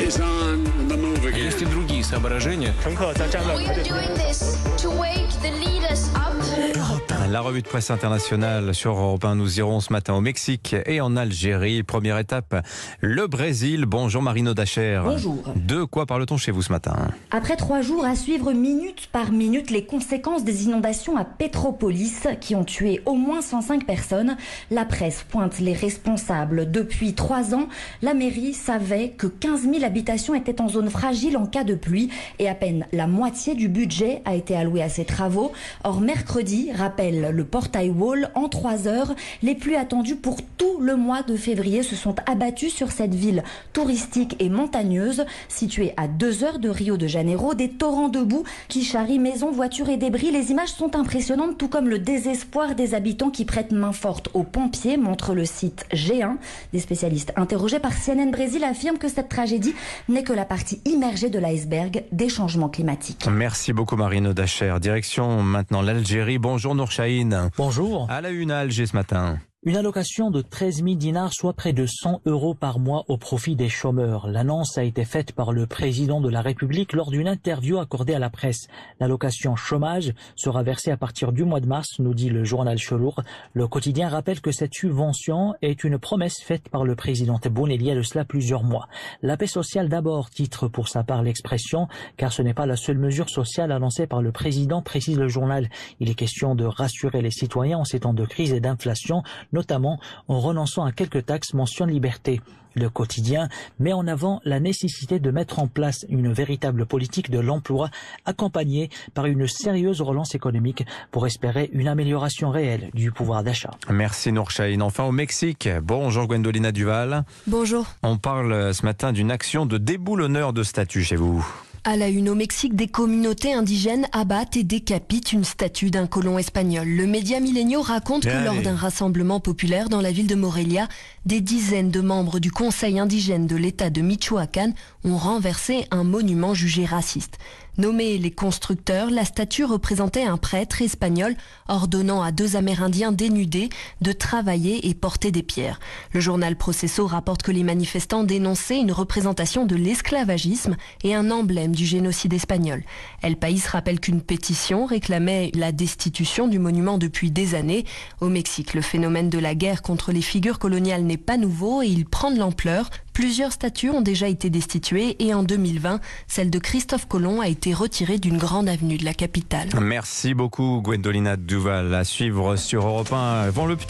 Есть и другие соображения. La revue de presse internationale sur Europe 1. Nous irons ce matin au Mexique et en Algérie. Première étape, le Brésil. Bonjour Marino Dacher. Bonjour. De quoi parle-t-on chez vous ce matin? Après trois jours à suivre minute par minute les conséquences des inondations à Petropolis qui ont tué au moins 105 personnes, la presse pointe les responsables. Depuis trois ans, la mairie savait que 15 000 habitations étaient en zone fragile en cas de pluie et à peine la moitié du budget a été alloué à ces travaux. Or, mercredi, rappelle le portail Wall, en trois heures, les pluies attendues pour tout le mois de février se sont abattues sur cette ville touristique et montagneuse située à deux heures de Rio de Janeiro. Des torrents de boue qui charrient maisons, voitures et débris. Les images sont impressionnantes, tout comme le désespoir des habitants qui prêtent main forte aux pompiers, montre le site G1. Des spécialistes interrogés par CNN Brésil affirment que cette tragédie n'est que la partie immergée de l'iceberg des changements climatiques. Merci beaucoup Marino Dacher. Direction maintenant l'Algérie. Bonjour Bonjour. À la une à Alger ce matin. Une allocation de 13 000 dinars, soit près de 100 euros par mois au profit des chômeurs. L'annonce a été faite par le président de la République lors d'une interview accordée à la presse. L'allocation chômage sera versée à partir du mois de mars, nous dit le journal Chelour. Le quotidien rappelle que cette subvention est une promesse faite par le président Tebboune il y a de cela plusieurs mois. La paix sociale d'abord, titre pour sa part l'expression, car ce n'est pas la seule mesure sociale annoncée par le président, précise le journal. Il est question de rassurer les citoyens en ces temps de crise et d'inflation notamment en renonçant à quelques taxes mention liberté. Le quotidien met en avant la nécessité de mettre en place une véritable politique de l'emploi accompagnée par une sérieuse relance économique pour espérer une amélioration réelle du pouvoir d'achat. Merci Nourchaïn. Enfin au Mexique. Bonjour Gwendolina Duval. Bonjour. On parle ce matin d'une action de déboulonneur de statue chez vous. À la une au Mexique, des communautés indigènes abattent et décapitent une statue d'un colon espagnol. Le média Milenio raconte que lors d'un rassemblement populaire dans la ville de Morelia, des dizaines de membres du Conseil indigène de l'État de Michoacán ont renversé un monument jugé raciste. Nommés les constructeurs, la statue représentait un prêtre espagnol ordonnant à deux Amérindiens dénudés de travailler et porter des pierres. Le journal Processo rapporte que les manifestants dénonçaient une représentation de l'esclavagisme et un emblème du génocide espagnol. El País rappelle qu'une pétition réclamait la destitution du monument depuis des années. Au Mexique, le phénomène de la guerre contre les figures coloniales n'est pas nouveau et il prend de l'ampleur. Plusieurs statues ont déjà été destituées et en 2020, celle de Christophe Colomb a été retirée d'une grande avenue de la capitale. Merci beaucoup Gwendolina Duval. À suivre sur Europe 1. Avant le petit